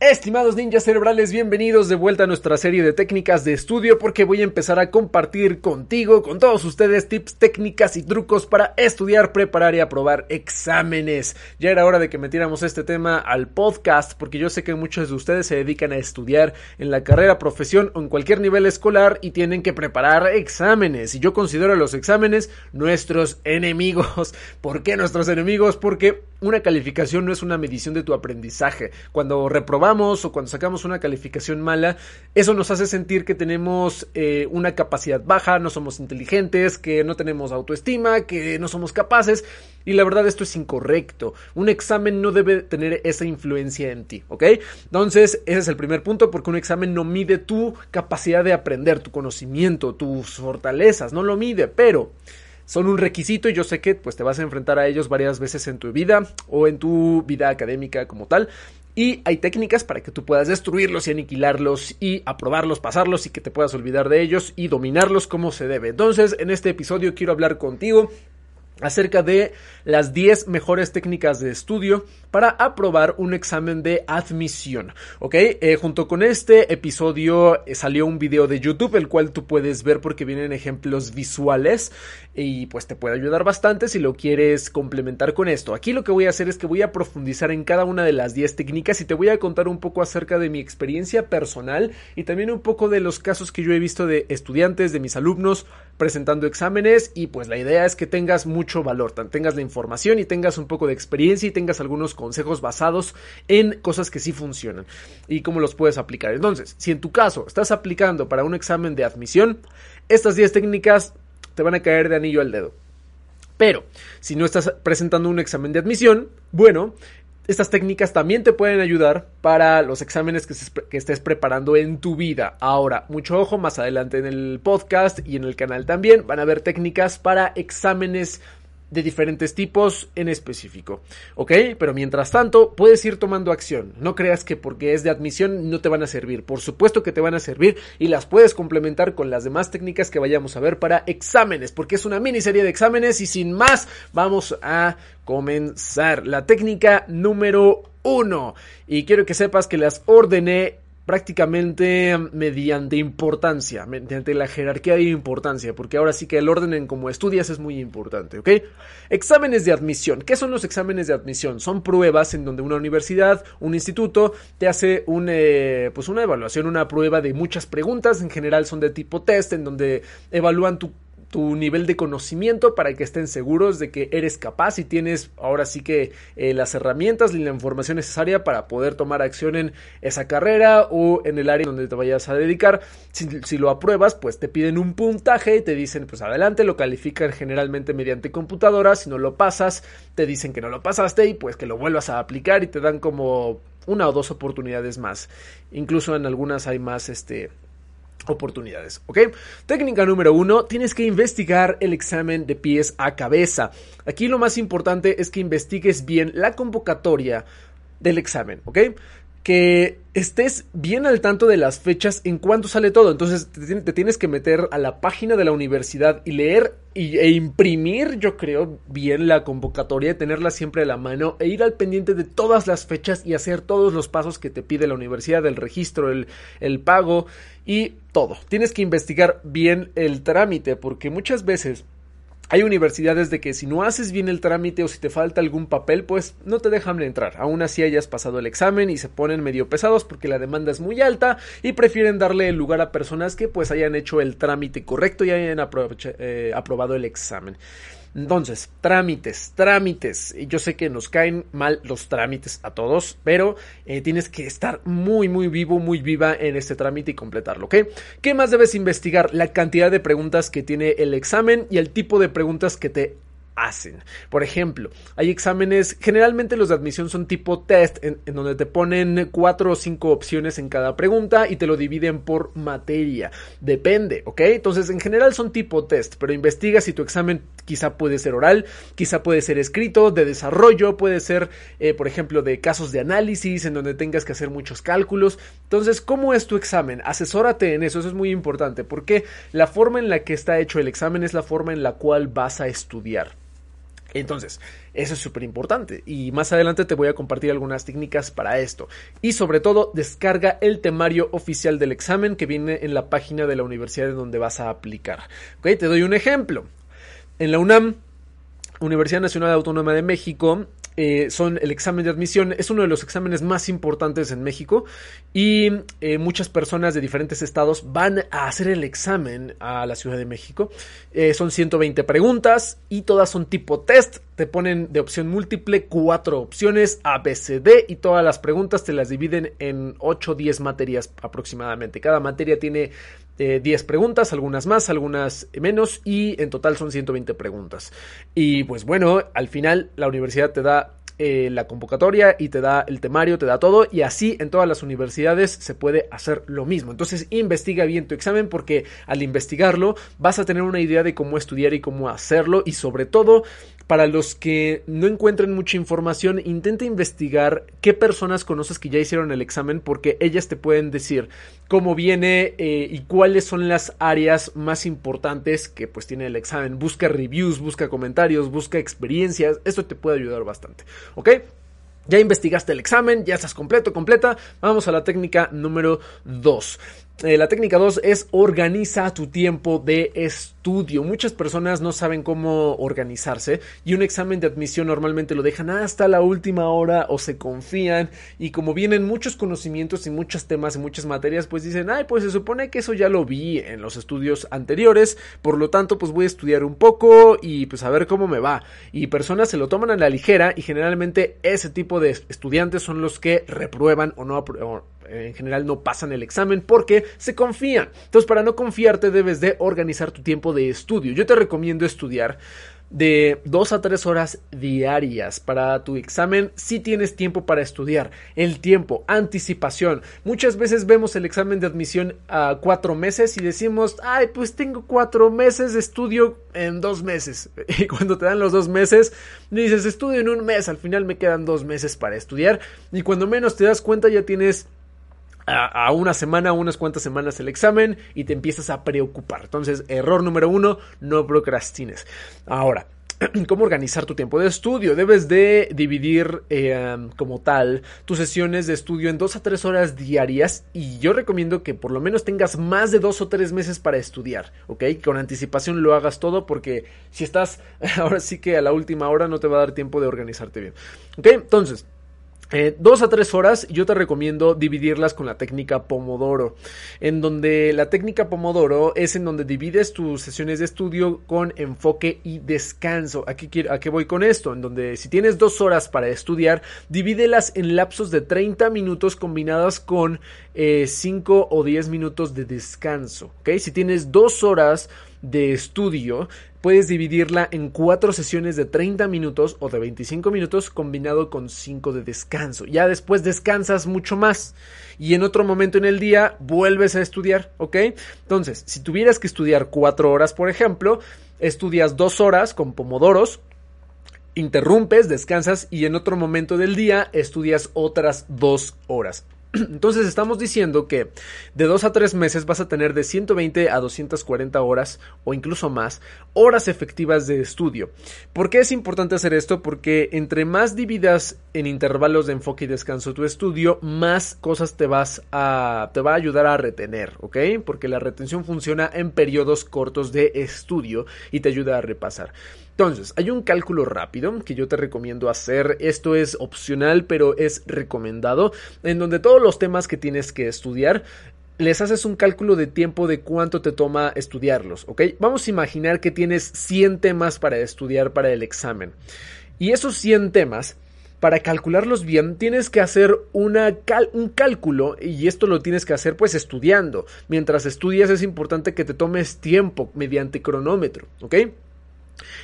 Estimados ninjas cerebrales, bienvenidos de vuelta a nuestra serie de técnicas de estudio porque voy a empezar a compartir contigo, con todos ustedes, tips, técnicas y trucos para estudiar, preparar y aprobar exámenes. Ya era hora de que metiéramos este tema al podcast porque yo sé que muchos de ustedes se dedican a estudiar en la carrera, profesión o en cualquier nivel escolar y tienen que preparar exámenes. Y yo considero a los exámenes nuestros enemigos. ¿Por qué nuestros enemigos? Porque una calificación no es una medición de tu aprendizaje. Cuando reprobamos o cuando sacamos una calificación mala, eso nos hace sentir que tenemos eh, una capacidad baja, no somos inteligentes, que no tenemos autoestima, que no somos capaces. Y la verdad esto es incorrecto. Un examen no debe tener esa influencia en ti, ¿ok? Entonces ese es el primer punto porque un examen no mide tu capacidad de aprender, tu conocimiento, tus fortalezas, no lo mide, pero son un requisito y yo sé que pues te vas a enfrentar a ellos varias veces en tu vida o en tu vida académica como tal. Y hay técnicas para que tú puedas destruirlos y aniquilarlos y aprobarlos, pasarlos y que te puedas olvidar de ellos y dominarlos como se debe. Entonces, en este episodio quiero hablar contigo acerca de las 10 mejores técnicas de estudio para aprobar un examen de admisión. Ok, eh, junto con este episodio eh, salió un video de YouTube, el cual tú puedes ver porque vienen ejemplos visuales y pues te puede ayudar bastante si lo quieres complementar con esto. Aquí lo que voy a hacer es que voy a profundizar en cada una de las 10 técnicas y te voy a contar un poco acerca de mi experiencia personal y también un poco de los casos que yo he visto de estudiantes, de mis alumnos presentando exámenes y pues la idea es que tengas mucho valor, tengas la información y tengas un poco de experiencia y tengas algunos consejos basados en cosas que sí funcionan y cómo los puedes aplicar. Entonces, si en tu caso estás aplicando para un examen de admisión, estas 10 técnicas te van a caer de anillo al dedo. Pero, si no estás presentando un examen de admisión, bueno, estas técnicas también te pueden ayudar para los exámenes que, estés preparando en tu vida. Ahora, mucho ojo, más adelante en el podcast y en el canal también van a haber técnicas para exámenes de diferentes tipos en específico. ¿Ok? Pero mientras tanto, puedes ir tomando acción. No creas que porque es de admisión no te van a servir. Por supuesto que te van a servir y las puedes complementar con las demás técnicas que vayamos a ver para exámenes, porque es una miniserie de exámenes y sin más, vamos a comenzar. La técnica número uno. Y quiero que sepas que las ordené prácticamente mediante importancia, mediante la jerarquía de importancia, porque ahora sí que el orden en cómo estudias es muy importante, ¿ok? Exámenes de admisión. ¿Qué son los exámenes de admisión? Son pruebas en donde una universidad, un instituto, te hace un, eh, pues una evaluación, una prueba de muchas preguntas, en general son de tipo test, en donde evalúan tu tu nivel de conocimiento para que estén seguros de que eres capaz y tienes ahora sí que eh, las herramientas y la información necesaria para poder tomar acción en esa carrera o en el área donde te vayas a dedicar. Si, lo apruebas, pues te piden un puntaje y te dicen pues adelante, lo califican generalmente mediante computadora, si no lo pasas, te dicen que no lo pasaste y pues que lo vuelvas a aplicar y te dan como una o dos oportunidades más. Incluso en algunas hay más este oportunidades, ¿ok? Técnica número uno, tienes que investigar el examen de pies a cabeza. Aquí lo más importante es que investigues bien la convocatoria del examen, ¿ok? Que estés bien al tanto de las fechas en cuanto sale todo. Entonces te, tienes que meter a la página de la universidad y leer e imprimir, yo creo, bien la convocatoria, tenerla siempre a la mano e ir al pendiente de todas las fechas y hacer todos los pasos que te pide la universidad, el registro, el, el pago y todo. Tienes que investigar bien el trámite porque muchas veces hay universidades de que si no haces bien el trámite o si te falta algún papel, pues no te dejan entrar. Aún así hayas pasado el examen y se ponen medio pesados porque la demanda es muy alta y prefieren darle el lugar a personas que pues hayan hecho el trámite correcto y hayan eh, aprobado el examen. Entonces, trámites, trámites. Yo sé que nos caen mal los trámites a todos, pero eh, tienes que estar muy, muy vivo, muy viva en este trámite y completarlo, ¿ok? ¿Qué más debes investigar? La cantidad de preguntas que tiene el examen y el tipo de preguntas que te hacen. Por ejemplo, hay exámenes, generalmente los de admisión son tipo test, en, donde te ponen cuatro o cinco opciones en cada pregunta y te lo dividen por materia. Depende, ¿ok? Entonces, en general son tipo test, pero investiga si tu examen quizá puede ser oral, quizá puede ser escrito, de desarrollo, puede ser, eh, por ejemplo, de casos de análisis, en donde tengas que hacer muchos cálculos. Entonces, ¿cómo es tu examen? Asesórate en eso, eso es muy importante, porque la forma en la que está hecho el examen es la forma en la cual vas a estudiar. Entonces, eso es súper importante y más adelante te voy a compartir algunas técnicas para esto. Y sobre todo, descarga el temario oficial del examen que viene en la página de la universidad en donde vas a aplicar. Te doy un ejemplo. En la UNAM, Universidad Nacional Autónoma de México, eh, son el examen de admisión. Es uno de los exámenes más importantes en México y eh, muchas personas de diferentes estados van a hacer el examen a la Ciudad de México. Eh, son 120 preguntas y todas son tipo test. Te ponen de opción múltiple cuatro opciones A, B, C, D y todas las preguntas te las dividen en 8 o 10 materias aproximadamente. Cada materia tiene 10 preguntas, algunas más, algunas menos y en total son 120 preguntas. Y pues bueno, al final la universidad te da eh, la convocatoria y te da el temario, te da todo y así en todas las universidades se puede hacer lo mismo. Entonces investiga bien tu examen porque al investigarlo vas a tener una idea de cómo estudiar y cómo hacerlo y sobre todo para los que no encuentren mucha información, intenta investigar qué personas conoces que ya hicieron el examen porque ellas te pueden decir cómo viene eh, y cuáles son las áreas más importantes que pues tiene el examen. Busca reviews, busca comentarios, busca experiencias. Esto te puede ayudar bastante. ¿Ok? Ya investigaste el examen, ya estás completo, completa. Vamos a la técnica número 2. Eh, la técnica 2 es organiza tu tiempo de estudio. Muchas personas no saben cómo organizarse y un examen de admisión normalmente lo dejan hasta la última hora o se confían y como vienen muchos conocimientos y muchos temas y muchas materias pues dicen, ay pues se supone que eso ya lo vi en los estudios anteriores, por lo tanto pues voy a estudiar un poco y pues a ver cómo me va. Y personas se lo toman a la ligera y generalmente ese tipo de estudiantes son los que reprueban o no en general no pasan el examen porque se confían. Entonces, para no confiarte debes de organizar tu tiempo de estudio. Yo te recomiendo estudiar de 2 a 3 horas diarias para tu examen si tienes tiempo para estudiar. El tiempo, anticipación. Muchas veces vemos el examen de admisión a 4 meses y decimos, ay, pues tengo 4 meses de estudio en 2 meses. Y cuando te dan los 2 meses, dices, estudio en un mes, al final me quedan 2 meses para estudiar. Y cuando menos te das cuenta ya tienes a, una semana, unas cuantas semanas el examen y te empiezas a preocupar. Entonces, error número uno, no procrastines. Ahora, cómo organizar tu tiempo de estudio. Debes de dividir eh, como tal tus sesiones de estudio en dos a tres horas diarias y yo recomiendo que por lo menos tengas más de dos o tres meses para estudiar, ¿ok? Con anticipación lo hagas todo porque si estás ahora sí que a la última hora no te va a dar tiempo de organizarte bien, ¿ok? Entonces... Eh, dos a tres horas yo te recomiendo dividirlas con la técnica Pomodoro, en donde la técnica Pomodoro es en donde divides tus sesiones de estudio con enfoque y descanso. Aquí ¿A qué voy con esto? En donde si tienes dos horas para estudiar, divídelas en lapsos de 30 minutos combinadas con eh, 5 o 10 minutos de descanso. ¿ok? Si tienes dos horas de estudio, puedes dividirla en cuatro sesiones de 30 minutos o de 25 minutos combinado con 5 de descanso. Ya después descansas mucho más y en otro momento en el día vuelves a estudiar, ¿ok? Entonces, si tuvieras que estudiar 4 horas, por ejemplo, estudias 2 horas con pomodoros, interrumpes, descansas y en otro momento del día estudias otras 2 horas. Entonces estamos diciendo que de 2 a 3 meses vas a tener de 120 a 240 horas o incluso más horas efectivas de estudio. ¿Por qué es importante hacer esto? Porque entre más dividas en intervalos de enfoque y descanso tu estudio, más cosas te vas a te va a ayudar a retener, ¿ok? Porque la retención funciona en periodos cortos de estudio y te ayuda a repasar. Entonces, hay un cálculo rápido que yo te recomiendo hacer. Esto es opcional, pero es recomendado, en donde todos los temas que tienes que estudiar les haces un cálculo de tiempo de cuánto te toma estudiarlos, ¿ok? Vamos a imaginar que tienes 100 temas para estudiar para el examen. Y esos 100 temas, para calcularlos bien, tienes que hacer un cálculo y esto lo tienes que hacer pues estudiando. Mientras estudias es importante que te tomes tiempo mediante cronómetro, ¿ok?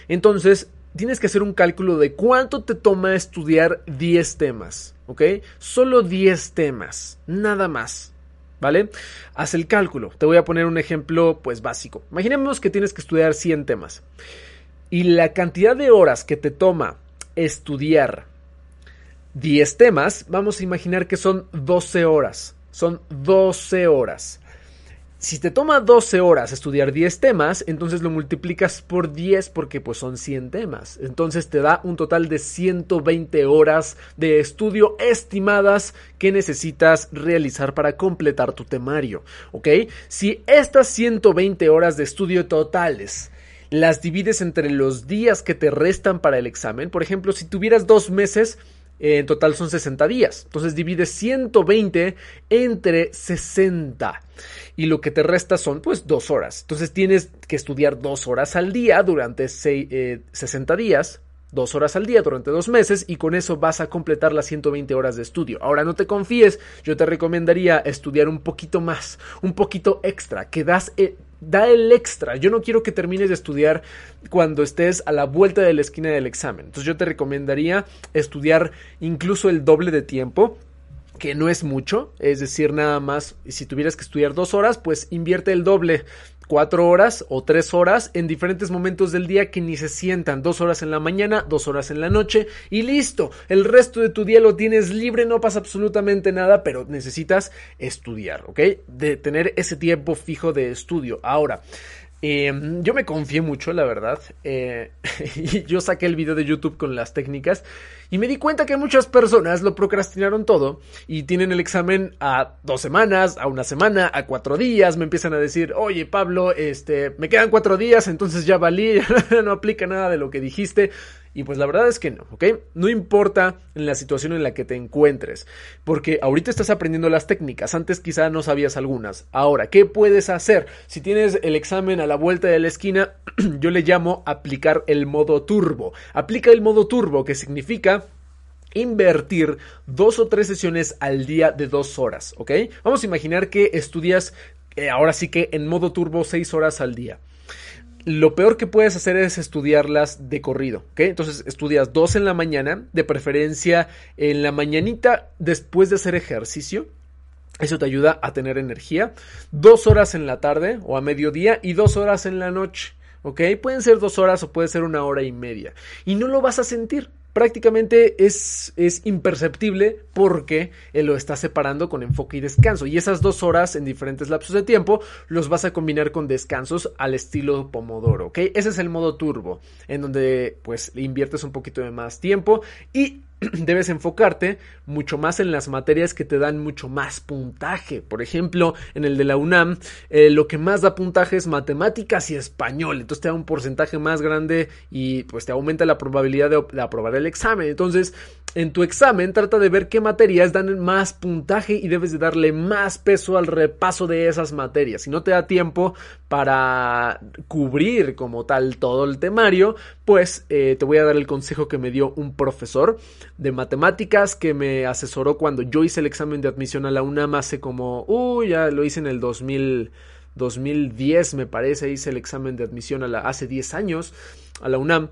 Entonces, tienes que hacer un cálculo de cuánto te toma estudiar 10 temas, ¿ok? Solo 10 temas, nada más. ¿Vale? Haz el cálculo. Te voy a poner un ejemplo, pues básico. Imaginemos que tienes que estudiar 100 temas. Y la cantidad de horas que te toma estudiar 10 temas, vamos a imaginar que son 12 horas. Son 12 horas. Si te toma 12 horas estudiar 10 temas, entonces lo multiplicas por 10 porque pues son 100 temas. Entonces te da un total de 120 horas de estudio estimadas que necesitas realizar para completar tu temario, ¿ok? Si estas 120 horas de estudio totales las divides entre los días que te restan para el examen, por ejemplo, si tuvieras dos meses, en total son 60 días. Entonces divides 120 entre 60 y lo que te resta son pues dos horas. Entonces tienes que estudiar dos horas al día durante 60 eh, días, dos horas al día durante dos meses y con eso vas a completar las 120 horas de estudio. Ahora no te confíes, yo te recomendaría estudiar un poquito más, un poquito extra, que das... Eh, da el extra. Yo no quiero que termines de estudiar cuando estés a la vuelta de la esquina del examen. Entonces yo te recomendaría estudiar incluso el doble de tiempo que no es mucho, es decir, nada más, si tuvieras que estudiar dos horas, pues invierte el doble, cuatro horas o tres horas en diferentes momentos del día que ni se sientan, dos horas en la mañana, dos horas en la noche y listo, el resto de tu día lo tienes libre, no pasa absolutamente nada, pero necesitas estudiar, ¿ok? De tener ese tiempo fijo de estudio. Ahora, Em, yo me confié mucho, la verdad. Eh, y yo saqué el video de YouTube con las técnicas y me di cuenta que muchas personas lo procrastinaron todo y tienen el examen a dos semanas, a una semana, a cuatro días. Me empiezan a decir, oye Pablo, este, me quedan cuatro días, entonces ya valí, no aplica nada de lo que dijiste. Y pues la verdad es que no, ¿ok? No importa en la situación en la que te encuentres, porque ahorita estás aprendiendo las técnicas, antes quizá no sabías algunas. Ahora, ¿qué puedes hacer? Si tienes el examen a la vuelta de la esquina, yo le llamo aplicar el modo turbo. Aplica el modo turbo, que significa invertir dos o tres sesiones al día de dos horas, ¿ok? Vamos a imaginar que estudias eh, ahora sí que en modo turbo seis horas al día lo peor que puedes hacer es estudiarlas de corrido, ¿ok? Entonces estudias dos en la mañana, de preferencia en la mañanita después de hacer ejercicio. Eso te ayuda a tener energía. Dos horas en la tarde o a mediodía y dos horas en la noche, ¿ok? Pueden ser dos horas o puede ser una hora y media. Y no lo vas a sentir prácticamente es, es imperceptible porque lo está separando con enfoque y descanso. Y esas dos horas en diferentes lapsos de tiempo los vas a combinar con descansos al estilo Pomodoro, ¿ok? Ese es el modo turbo, en donde pues inviertes un poquito de más tiempo y debes enfocarte mucho más en las materias que te dan mucho más puntaje. Por ejemplo, en el de la UNAM, eh, lo que más da puntaje es matemáticas y español. Entonces te da un porcentaje más grande y pues te aumenta la probabilidad de, aprobar el examen. Entonces, en tu examen trata de ver qué materias dan más puntaje y debes de darle más peso al repaso de esas materias. Si no te da tiempo para cubrir como tal todo el temario, pues eh, te voy a dar el consejo que me dio un profesor de matemáticas que me asesoró cuando yo hice el examen de admisión a la UNAM hace como, uy, ya lo hice en el 2000, 2010 me parece, hice el examen de admisión a la, hace 10 años a la UNAM.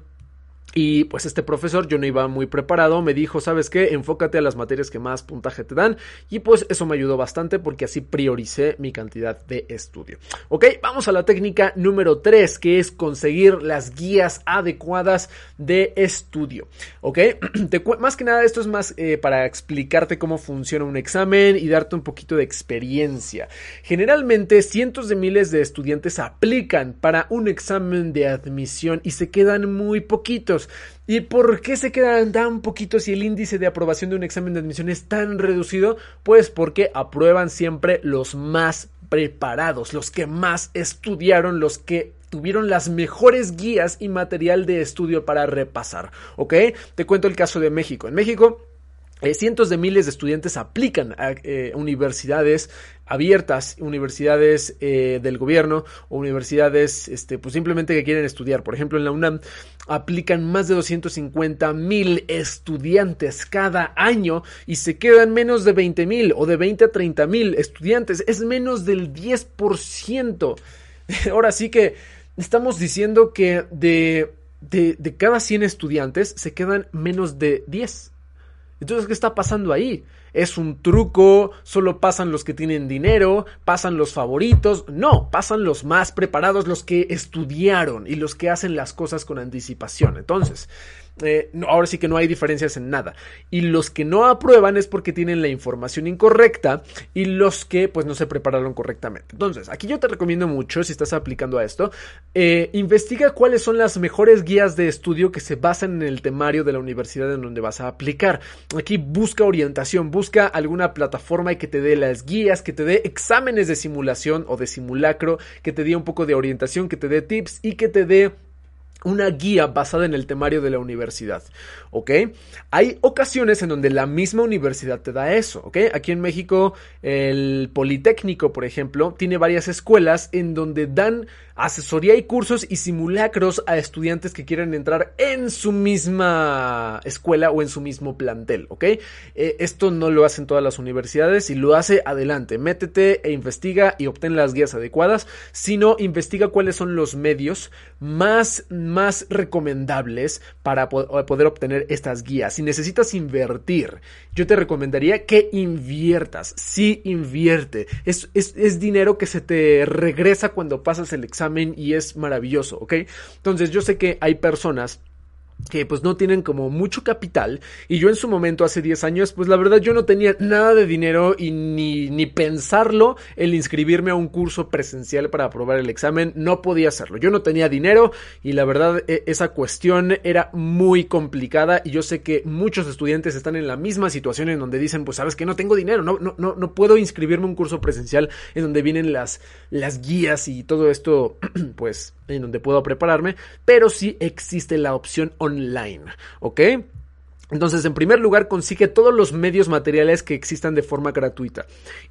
Y pues este profesor, yo no iba muy preparado, me dijo, ¿sabes qué? Enfócate a las materias que más puntaje te dan. Y pues eso me ayudó bastante porque así prioricé mi cantidad de estudio. Ok, vamos a la técnica número 3, que es conseguir las guías adecuadas de estudio. Ok, más que nada esto es más eh, para explicarte cómo funciona un examen y darte un poquito de experiencia. Generalmente cientos de miles de estudiantes aplican para un examen de admisión y se quedan muy poquitos. ¿Y por qué se quedan tan poquitos si el índice de aprobación de un examen de admisión es tan reducido? Pues porque aprueban siempre los más preparados, los que más estudiaron, los que tuvieron las mejores guías y material de estudio para repasar. ¿Ok? Te cuento el caso de México. En México eh, cientos de miles de estudiantes aplican a eh, universidades abiertas, universidades eh, del gobierno o universidades este, pues simplemente que quieren estudiar. Por ejemplo, en la UNAM aplican más de 250 mil estudiantes cada año y se quedan menos de 20 mil o de 20 a 30 mil estudiantes. Es menos del 10%. Ahora sí que estamos diciendo que de, de, de cada 100 estudiantes se quedan menos de 10. Entonces, ¿qué está pasando ahí? ¿Es un truco? ¿Solo pasan los que tienen dinero? ¿Pasan los favoritos? No, pasan los más preparados, los que estudiaron y los que hacen las cosas con anticipación. Entonces, eh, ahora sí que no hay diferencias en nada. Y los que no aprueban es porque tienen la información incorrecta y los que pues no se prepararon correctamente. Entonces, aquí yo te recomiendo mucho, si estás aplicando a esto, eh, investiga cuáles son las mejores guías de estudio que se basan en el temario de la universidad en donde vas a aplicar. Aquí busca orientación, busca alguna plataforma y que te dé las guías, que te dé exámenes de simulación o de simulacro, que te dé un poco de orientación, que te dé tips y que te dé una guía basada en el temario de la universidad, ¿ok? Hay ocasiones en donde la misma universidad te da eso, ¿ok? Aquí en México, el Politécnico, por ejemplo, tiene varias escuelas en donde dan asesoría y cursos y simulacros a estudiantes que quieren entrar en su misma escuela o en su mismo plantel, ¿ok? Eh, esto no lo hacen todas las universidades y lo hace adelante, métete e investiga y obtén las guías adecuadas, sino investiga cuáles son los medios más más recomendables para poder obtener estas guías. Si necesitas invertir, yo te recomendaría que inviertas. Sí, invierte. Es, es, es dinero que se te regresa cuando pasas el examen y es maravilloso, ¿ok? Entonces yo sé que hay personas que pues no tienen como mucho capital y yo en su momento hace 10 años pues la verdad yo no tenía nada de dinero y ni, ni pensarlo el inscribirme a un curso presencial para aprobar el examen no podía hacerlo. Yo no tenía dinero y la verdad e, esa cuestión era muy complicada y yo sé que muchos estudiantes están en la misma situación en donde dicen pues sabes que no tengo dinero no, no, no, no puedo inscribirme a un curso presencial en donde vienen las, las guías y todo esto pues en donde puedo prepararme pero sí existe la opción online ¿ok? Entonces, en primer lugar, consigue todos los medios materiales que existan de forma gratuita.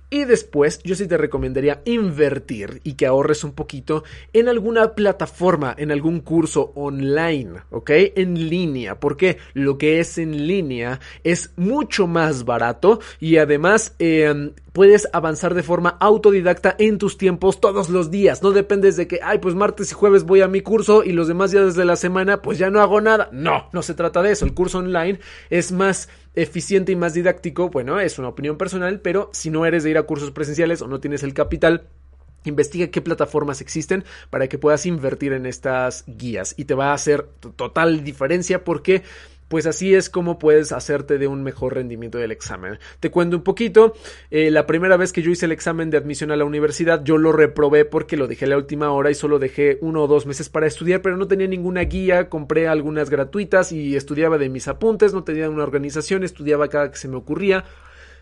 Y después, yo sí te recomendaría invertir y que ahorres un poquito en alguna plataforma, en algún curso online, ¿ok? En línea, porque lo que es en línea es mucho más barato y además eh, puedes avanzar de forma autodidacta en tus tiempos todos los días. No dependes de que, ay, pues martes y jueves voy a mi curso y los demás días de la semana pues ya no hago nada. No, no se trata de eso. El curso online es más eficiente y más didáctico. Bueno, es una opinión personal, pero si no eres de ir a cursos presenciales o no tienes el capital, Investiga qué plataformas existen para que puedas invertir en estas guías y te va a hacer total diferencia porque pues así es como puedes hacerte de un mejor rendimiento del examen. Te cuento un poquito, eh, la primera vez que yo hice el examen de admisión a la universidad, yo lo reprobé porque lo dejé a la última hora y solo dejé uno o dos meses para estudiar, pero no tenía ninguna guía, compré algunas gratuitas y estudiaba de mis apuntes, no tenía una organización, estudiaba cada que se me ocurría.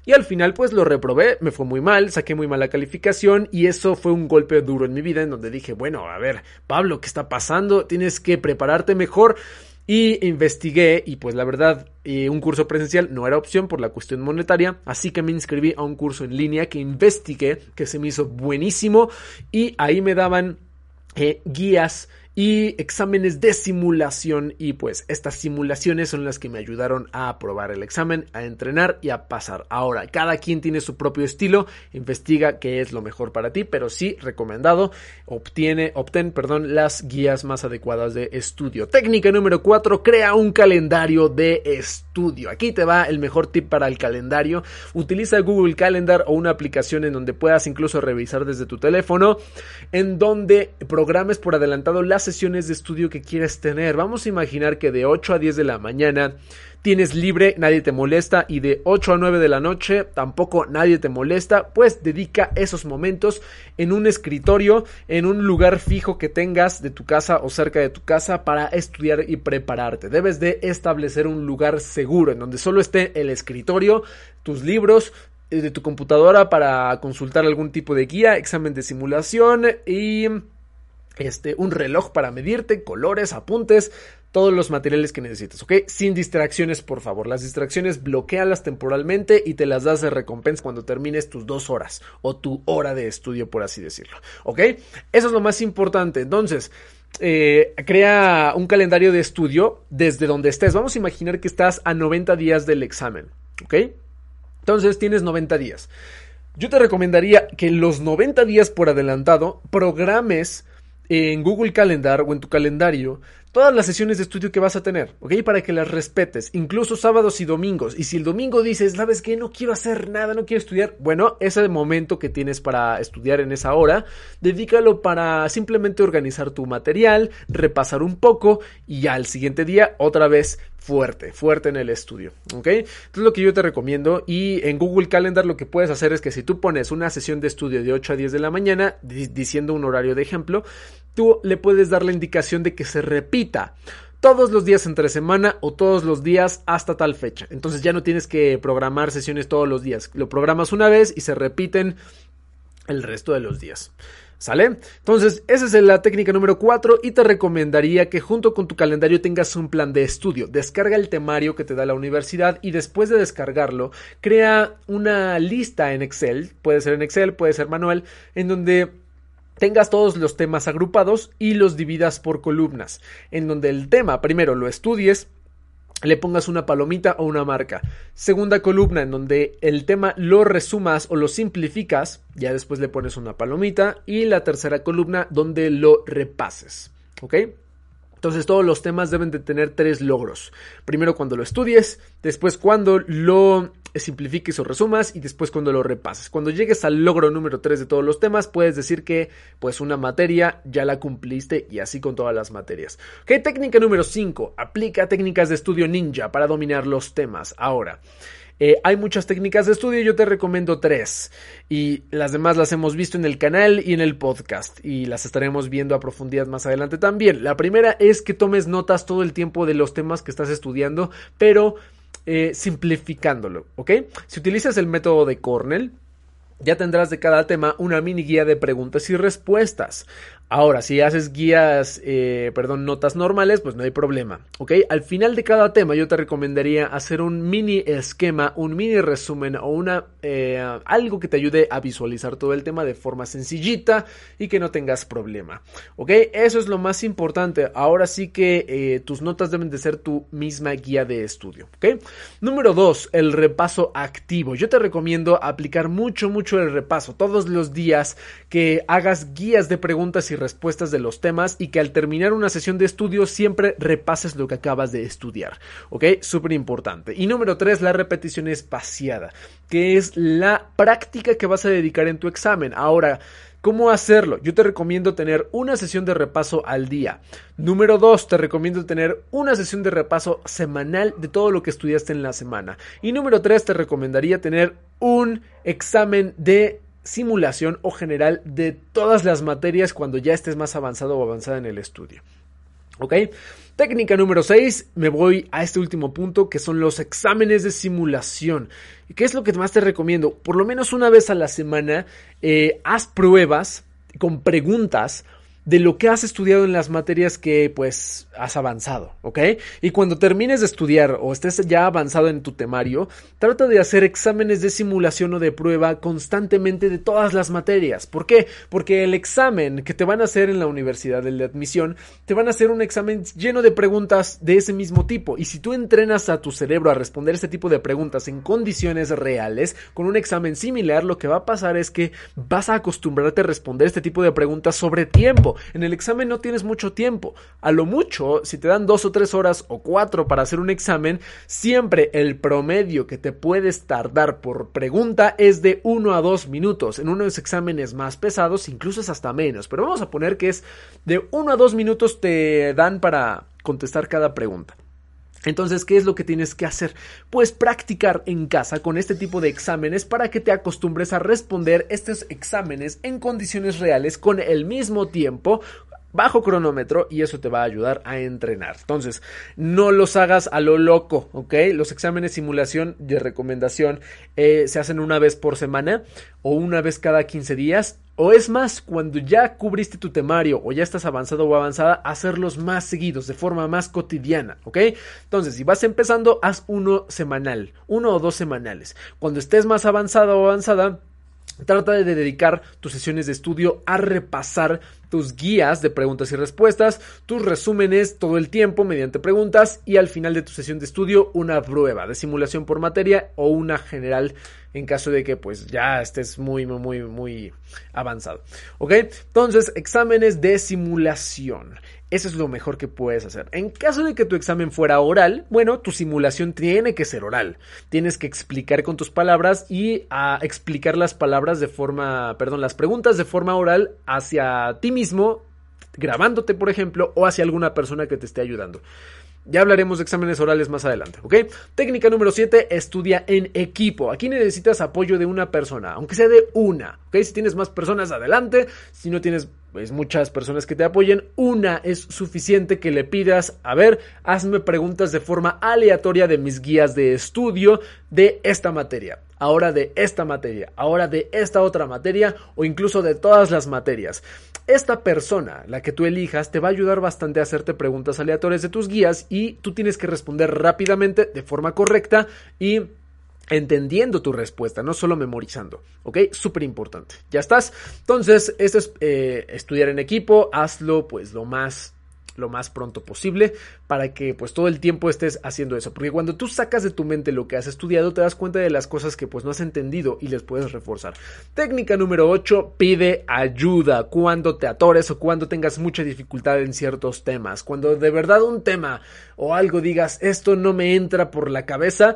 Y al final pues lo reprobé, me fue muy mal, saqué muy mala calificación y eso fue un golpe duro en mi vida en donde dije, bueno, a ver, Pablo, ¿qué está pasando? Tienes que prepararte mejor. Y investigué y pues la verdad eh, un curso presencial no era opción por la cuestión monetaria, así que me inscribí a un curso en línea que investigué, que se me hizo buenísimo y ahí me daban eh, guías y exámenes de simulación y pues estas simulaciones son las que me ayudaron a aprobar el examen, a entrenar y a pasar. Ahora, cada quien tiene su propio estilo, investiga qué es lo mejor para ti, pero sí recomendado, obtiene, obtén, perdón, las guías más adecuadas de estudio. Técnica número 4, crea un calendario de estudio. Aquí te va el mejor tip para el calendario. Utiliza Google Calendar o una aplicación en donde puedas incluso revisar desde tu teléfono, en donde programes por adelantado las sesiones de estudio que quieres tener. Vamos a imaginar que de 8 a 10 de la mañana tienes libre, nadie te molesta y de 8 a 9 de la noche tampoco nadie te molesta, pues dedica esos momentos en un escritorio, en un lugar fijo que tengas de tu casa o cerca de tu casa para estudiar y prepararte. Debes de establecer un lugar seguro en donde solo esté el escritorio, tus libros, eh, de tu computadora para consultar algún tipo de guía, examen de simulación y este, un reloj para medirte, colores, apuntes, todos los materiales que necesitas, ¿ok? Sin distracciones, por favor. Las distracciones bloquealas temporalmente y te las das de recompensa cuando termines tus dos horas o tu hora de estudio, por así decirlo, ¿ok? Eso es lo más importante. Entonces, eh, crea un calendario de estudio desde donde estés. Vamos a imaginar que estás a 90 días del examen, ¿ok? Entonces tienes 90 días. Yo te recomendaría que los 90 días por adelantado programes en Google Calendar o en tu calendario todas las sesiones de estudio que vas a tener, ¿ok? Para que las respetes, incluso sábados y domingos. Y si el domingo dices, ¿sabes qué? No quiero hacer nada, no quiero estudiar. Bueno, ese momento que tienes para estudiar en esa hora, dedícalo para simplemente organizar tu material, repasar un poco y al siguiente día otra vez fuerte, fuerte en el estudio, ¿ok? Entonces lo que yo te recomiendo y en Google Calendar lo que puedes hacer es que si tú pones una sesión de estudio de 8 a 10 de la mañana, diciendo un horario de ejemplo, tú le puedes dar la indicación de que se repita todos los días entre semana o todos los días hasta tal fecha. Entonces ya no tienes que programar sesiones todos los días. Lo programas una vez y se repiten el resto de los días. ¿Sale? Entonces, esa es la técnica número 4 y te recomendaría que junto con tu calendario tengas un plan de estudio. Descarga el temario que te da la universidad y después de descargarlo, crea una lista en Excel, puede ser en Excel, puede ser manual, en donde tengas todos los temas agrupados y los dividas por columnas, en donde el tema primero lo estudies, le pongas una palomita o una marca. Segunda columna en donde el tema lo resumas o lo simplificas, ya después le pones una palomita y la tercera columna donde lo repases. ¿Ok? Entonces todos los temas deben de tener tres logros. Primero cuando lo estudies, después cuando lo simplifiques o resumas y después cuando lo repases. Cuando llegues al logro número 3 de todos los temas, puedes decir que pues una materia ya la cumpliste y así con todas las materias. Ok, técnica número 5. Aplica técnicas de estudio ninja para dominar los temas. Ahora. Eh, hay muchas técnicas de estudio, yo te recomiendo tres. Y las demás las hemos visto en el canal y en el podcast. Y las estaremos viendo a profundidad más adelante también. La primera es que tomes notas todo el tiempo de los temas que estás estudiando, pero eh, simplificándolo, ¿ok? Si utilizas el método de Cornell, ya tendrás de cada tema una mini guía de preguntas y respuestas. Ahora, si haces guías, eh, perdón, notas normales, pues no hay problema, ¿ok? Al final de cada tema yo te recomendaría hacer un mini esquema, un mini resumen o una, eh, algo que te ayude a visualizar todo el tema de forma sencillita y que no tengas problema, ¿ok? Eso es lo más importante. Ahora sí que eh, tus notas deben de ser tu misma guía de estudio, ¿ok? Número dos, el repaso activo. Yo te recomiendo aplicar mucho, mucho el repaso todos los días que hagas guías de preguntas y respuestas de los temas y que al terminar una sesión de estudio siempre repases lo que acabas de estudiar. ¿Ok? Súper importante. Y número tres, la repetición espaciada, que es la práctica que vas a dedicar en tu examen. Ahora, ¿Cómo hacerlo? Yo te recomiendo tener una sesión de repaso al día. Número dos, te recomiendo tener una sesión de repaso semanal de todo lo que estudiaste en la semana. Y número tres, te recomendaría tener un examen de simulación o general de todas las materias cuando ya estés más avanzado o avanzada en el estudio. ¿Ok? Técnica número 6, me voy a este último punto que son los exámenes de simulación. ¿Y qué es lo que más te recomiendo? Por lo menos una vez a la semana, eh, haz pruebas con preguntas de lo que has estudiado en las materias que pues has avanzado, ¿ok? Y cuando termines de estudiar o estés ya avanzado en tu temario, trata de hacer exámenes de simulación o de prueba constantemente de todas las materias. ¿Por qué? Porque el examen que te van a hacer en la universidad de admisión, te van a hacer un examen lleno de preguntas de ese mismo tipo. Y si tú entrenas a tu cerebro a responder este tipo de preguntas en condiciones reales, con un examen similar, lo que va a pasar es que vas a acostumbrarte a responder este tipo de preguntas sobre tiempo. En el examen no tienes mucho tiempo. A lo mucho, si te dan dos o tres horas o cuatro para hacer un examen, siempre el promedio que te puedes tardar por pregunta es de uno a dos minutos. En unos exámenes más pesados, incluso es hasta menos. Pero vamos a poner que es de uno a dos minutos te dan para contestar cada pregunta. Entonces, ¿qué es lo que tienes que hacer? Pues practicar en casa con este tipo de exámenes para que te acostumbres a responder estos exámenes en condiciones reales con el mismo tiempo bajo cronómetro y eso te va a ayudar a entrenar. Entonces, no los hagas a lo loco, ¿ok? Los exámenes simulación de recomendación eh, se hacen una vez por semana o una vez cada 15 días. O es más, cuando ya cubriste tu temario o ya estás avanzado o avanzada, hacerlos más seguidos, de forma más cotidiana, ¿ok? Entonces, si vas empezando, haz uno semanal, uno o dos semanales. Cuando estés más avanzado o avanzada, Trata de dedicar tus sesiones de estudio a repasar tus guías de preguntas y respuestas, tus resúmenes todo el tiempo mediante preguntas y al final de tu sesión de estudio una prueba de simulación por materia o una general en caso de que pues ya estés muy muy muy muy avanzado. ¿Ok? Entonces, exámenes de simulación. Eso es lo mejor que puedes hacer. En caso de que tu examen fuera oral, bueno, tu simulación tiene que ser oral. Tienes que explicar con tus palabras y a explicar las palabras de forma, perdón, las preguntas de forma oral hacia ti mismo, grabándote, por ejemplo, o hacia alguna persona que te esté ayudando. Ya hablaremos de exámenes orales más adelante, ¿ok? Técnica número 7, estudia en equipo. Aquí necesitas apoyo de una persona, aunque sea de una, ¿ok? Si tienes más personas, adelante. Si no tienes pues, muchas personas que te apoyen, una es suficiente que le pidas, a ver, hazme preguntas de forma aleatoria de mis guías de estudio de esta materia, ahora de esta materia, ahora de esta otra materia o incluso de todas las materias. Esta persona, la que tú elijas, te va a ayudar bastante a hacerte preguntas aleatorias de tus guías y tú tienes que responder rápidamente, de forma correcta y entendiendo tu respuesta, no solo memorizando, ¿ok? Súper importante. ¿Ya estás? Entonces, esto es eh, estudiar en equipo, hazlo pues lo más lo más pronto posible para que pues todo el tiempo estés haciendo eso. Porque cuando tú sacas de tu mente lo que has estudiado, te das cuenta de las cosas que pues no has entendido y les puedes reforzar. Técnica número 8, pide ayuda cuando te atores o cuando tengas mucha dificultad en ciertos temas. Cuando de verdad un tema o algo digas, esto no me entra por la cabeza,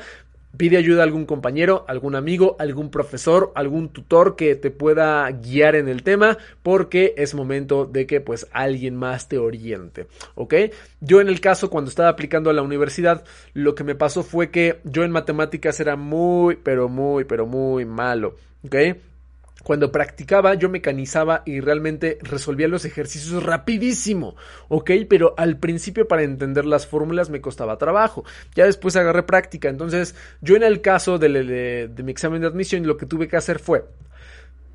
Pide ayuda a algún compañero, algún amigo, algún profesor, algún tutor que te pueda guiar en el tema porque es momento de que pues alguien más te oriente, ¿ok? Yo en el caso cuando estaba aplicando a la universidad lo que me pasó fue que yo en matemáticas era muy pero muy pero muy malo, ¿ok? Cuando practicaba yo mecanizaba y realmente resolvía los ejercicios rapidísimo, ¿ok? Pero al principio para entender las fórmulas me costaba trabajo. Ya después agarré práctica. Entonces yo en el caso de, mi examen de admisión lo que tuve que hacer fue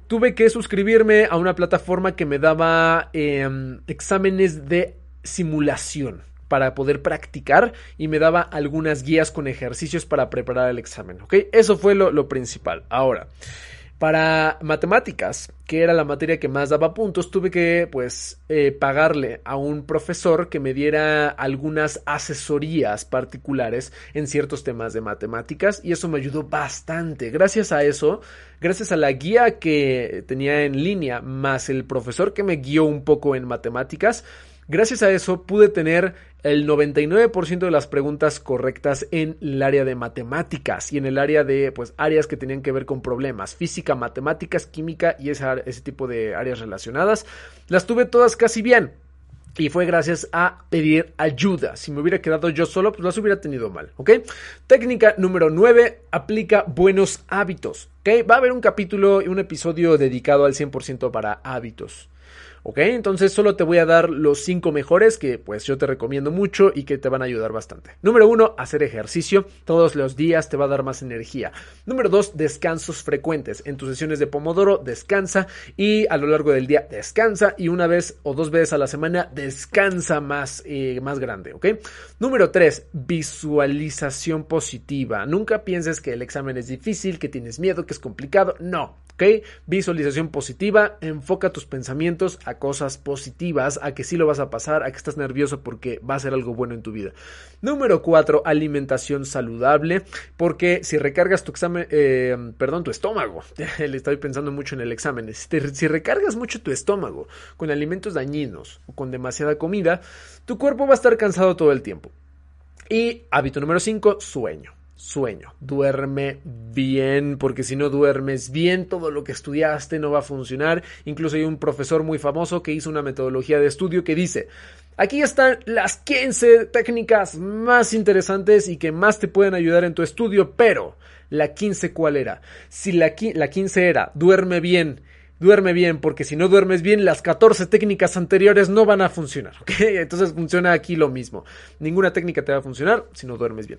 tuve que suscribirme a una plataforma que me daba em, exámenes de simulación para poder practicar y me daba algunas guías con ejercicios para preparar el examen, ¿ok? Eso fue lo, lo principal. Ahora, para matemáticas, que era la materia que más daba puntos, tuve que pues eh, pagarle a un profesor que me diera algunas asesorías particulares en ciertos temas de matemáticas y eso me ayudó bastante. Gracias a eso, gracias a la guía que tenía en línea, más el profesor que me guió un poco en matemáticas, Gracias a eso pude tener el 99% de las preguntas correctas en el área de matemáticas y en el área de pues áreas que tenían que ver con problemas, física, matemáticas, química y ese, tipo de áreas relacionadas. Las tuve todas casi bien. Y fue gracias a pedir ayuda. Si me hubiera quedado yo solo, pues las hubiera tenido mal, ¿ok? Técnica número 9, aplica buenos hábitos, ¿ok? Va a haber un capítulo y un episodio dedicado al 100% para hábitos. ¿Ok? Entonces solo te voy a dar los cinco mejores que pues yo te recomiendo mucho y que te van a ayudar bastante. Número uno, hacer ejercicio. Todos los días te va a dar más energía. Número dos, descansos frecuentes. En tus sesiones de Pomodoro, descansa y a lo largo del día descansa y una vez o dos veces a la semana descansa más, eh, más grande. Número tres, visualización positiva. Nunca pienses que el examen es difícil, que tienes miedo, que es complicado. No. ¿Ok? Visualización positiva, enfoca tus pensamientos a cosas positivas, a que sí lo vas a pasar, a que estás nervioso porque va a ser algo bueno en tu vida. Número 4, alimentación saludable, porque si recargas tu examen, eh, perdón, tu estómago, le estoy pensando mucho en el examen, si, si recargas mucho tu estómago con alimentos dañinos o con demasiada comida, tu cuerpo va a estar cansado todo el tiempo. Y hábito número 5, sueño sueño. Duerme bien, porque si no duermes bien, todo lo que estudiaste no va a funcionar. Incluso hay un profesor muy famoso que hizo una metodología de estudio que dice, aquí están las 15 técnicas más interesantes y que más te pueden ayudar en tu estudio, pero la 15 cuál era? Si la, la 15 era, duerme bien, duerme bien, porque si no duermes bien, las 14 técnicas anteriores no van a funcionar. Entonces funciona aquí lo mismo. Ninguna técnica te va a funcionar si no duermes bien.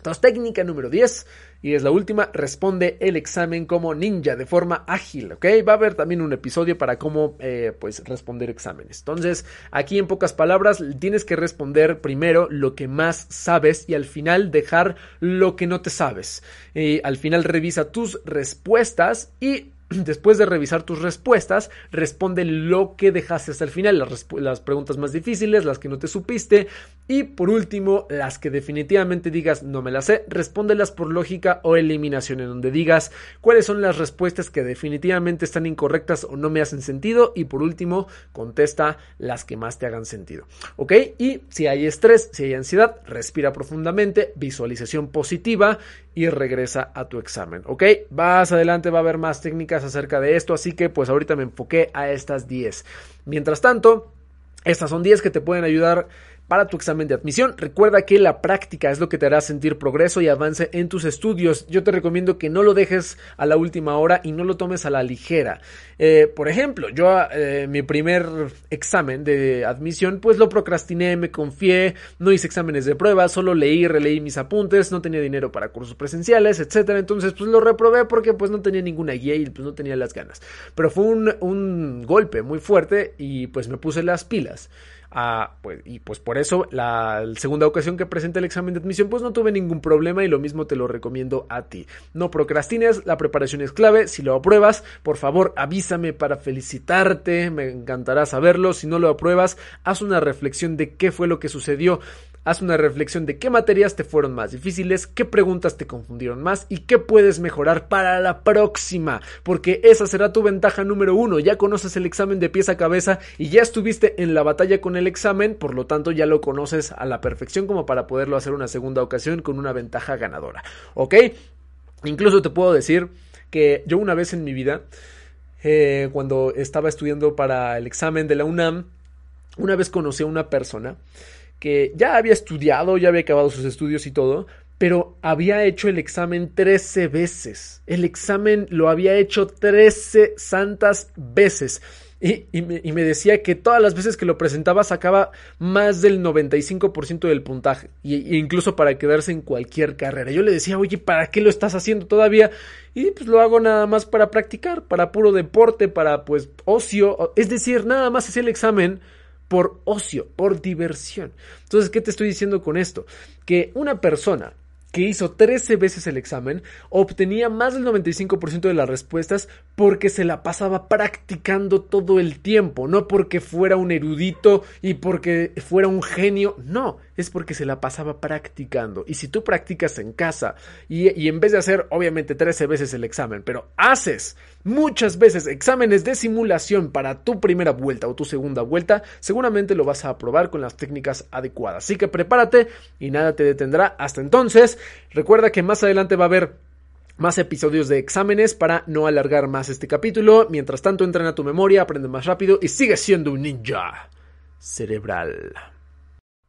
Entonces, técnica número 10, y es la última, responde el examen como ninja de forma ágil, ¿ok? Va a haber también un episodio para cómo, eh, pues, responder exámenes. Entonces, aquí en pocas palabras, tienes que responder primero lo que más sabes y al final dejar lo que no te sabes. Y al final revisa tus respuestas y Después de revisar tus respuestas, responde lo que dejaste hasta el final, las, preguntas más difíciles, las que no te supiste y por último, las que definitivamente digas no me las sé, respóndelas por lógica o eliminación, en donde digas cuáles son las respuestas que definitivamente están incorrectas o no me hacen sentido y por último, contesta las que más te hagan sentido. ¿Ok? Y si hay estrés, si hay ansiedad, respira profundamente, visualización positiva y regresa a tu examen. ¿Ok? Vas adelante, va a haber más técnicas acerca de esto, así que pues ahorita me enfoqué a estas 10. Mientras tanto, estas son 10 que te pueden ayudar para tu examen de admisión. Recuerda que la práctica es lo que te hará sentir progreso y avance en tus estudios. Yo te recomiendo que no lo dejes a la última hora y no lo tomes a la ligera. Eh, por ejemplo, yo eh, mi primer examen de admisión pues lo procrastiné, me confié, no hice exámenes de prueba, solo leí, releí mis apuntes, no tenía dinero para cursos presenciales, etcétera. Entonces pues lo reprobé porque pues no tenía ninguna guía y pues no tenía las ganas. Pero fue un, un golpe muy fuerte y pues me puse las pilas. Ah, pues, y pues por eso la segunda ocasión que presenté el examen de admisión pues no tuve ningún problema y lo mismo te lo recomiendo a ti. No procrastines, la preparación es clave, si lo apruebas, por favor avísame para felicitarte, me encantará saberlo, si no lo apruebas, haz una reflexión de qué fue lo que sucedió. Haz una reflexión de qué materias te fueron más difíciles, qué preguntas te confundieron más y qué puedes mejorar para la próxima, porque esa será tu ventaja número uno. Ya conoces el examen de pies a cabeza y ya estuviste en la batalla con el examen, por lo tanto ya lo conoces a la perfección como para poderlo hacer una segunda ocasión con una ventaja ganadora. ¿Ok? Incluso te puedo decir que yo una vez en mi vida, eh, cuando estaba estudiando para el examen de la UNAM, una vez conocí a una persona que ya había estudiado, ya había acabado sus estudios y todo, pero había hecho el examen 13 veces. El examen lo había hecho 13 santas veces. Y, me, decía que todas las veces que lo presentaba sacaba más del 95% del puntaje, y, incluso para quedarse en cualquier carrera. Yo le decía, oye, ¿para qué lo estás haciendo todavía? Y pues lo hago nada más para practicar, para puro deporte, para pues ocio. Es decir, nada más hacía el examen por ocio, por diversión. Entonces, ¿qué te estoy diciendo con esto? Que una persona que hizo 13 veces el examen, obtenía más del 95% de las respuestas porque se la pasaba practicando todo el tiempo, no porque fuera un erudito y porque fuera un genio, no, es porque se la pasaba practicando. Y si tú practicas en casa y, en vez de hacer obviamente 13 veces el examen, pero haces muchas veces exámenes de simulación para tu primera vuelta o tu segunda vuelta, seguramente lo vas a aprobar con las técnicas adecuadas. Así que prepárate y nada te detendrá. Hasta entonces, recuerda que más adelante va a haber más episodios de exámenes para no alargar más este capítulo. Mientras tanto, entrena tu memoria, aprende más rápido y sigue siendo un ninja cerebral.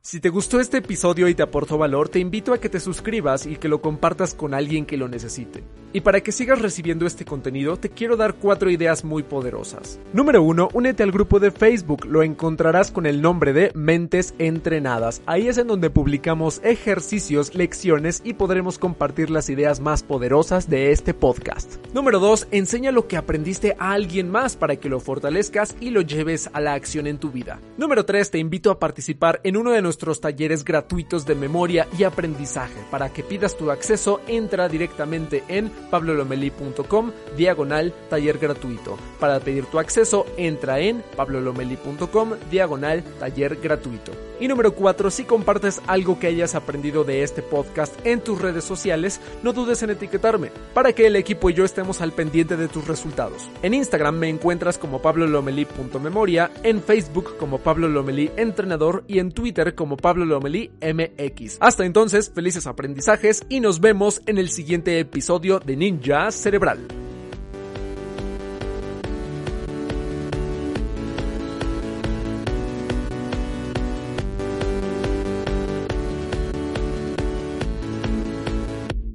Si te gustó este episodio y te aportó valor, te invito a que te suscribas y que lo compartas con alguien que lo necesite. Y para que sigas recibiendo este contenido, te quiero dar cuatro ideas muy poderosas. Número 1. Únete al grupo de Facebook. Lo encontrarás con el nombre de Mentes Entrenadas. Ahí es en donde publicamos ejercicios, lecciones y podremos compartir las ideas más poderosas de este podcast. Número 2. Enseña lo que aprendiste a alguien más para que lo fortalezcas y lo lleves a la acción en tu vida. Número 3. Te invito a participar en uno de nuestros talleres gratuitos de memoria y aprendizaje. Para que pidas tu acceso, entra directamente en pablolomeli.com diagonal taller gratuito. Para pedir tu acceso, entra en pablolomeli.com diagonal taller gratuito. Y número 4, si compartes algo que hayas aprendido de este podcast en tus redes sociales, no dudes en etiquetarme para que el equipo y yo estemos al pendiente de tus resultados. En Instagram me encuentras como pablolomeli.memoria, en Facebook como Pablo Lomelí Entrenador y en Twitter como Pablo Lomelí MX. Hasta entonces, felices aprendizajes y nos vemos en el siguiente episodio Ninja Cerebral.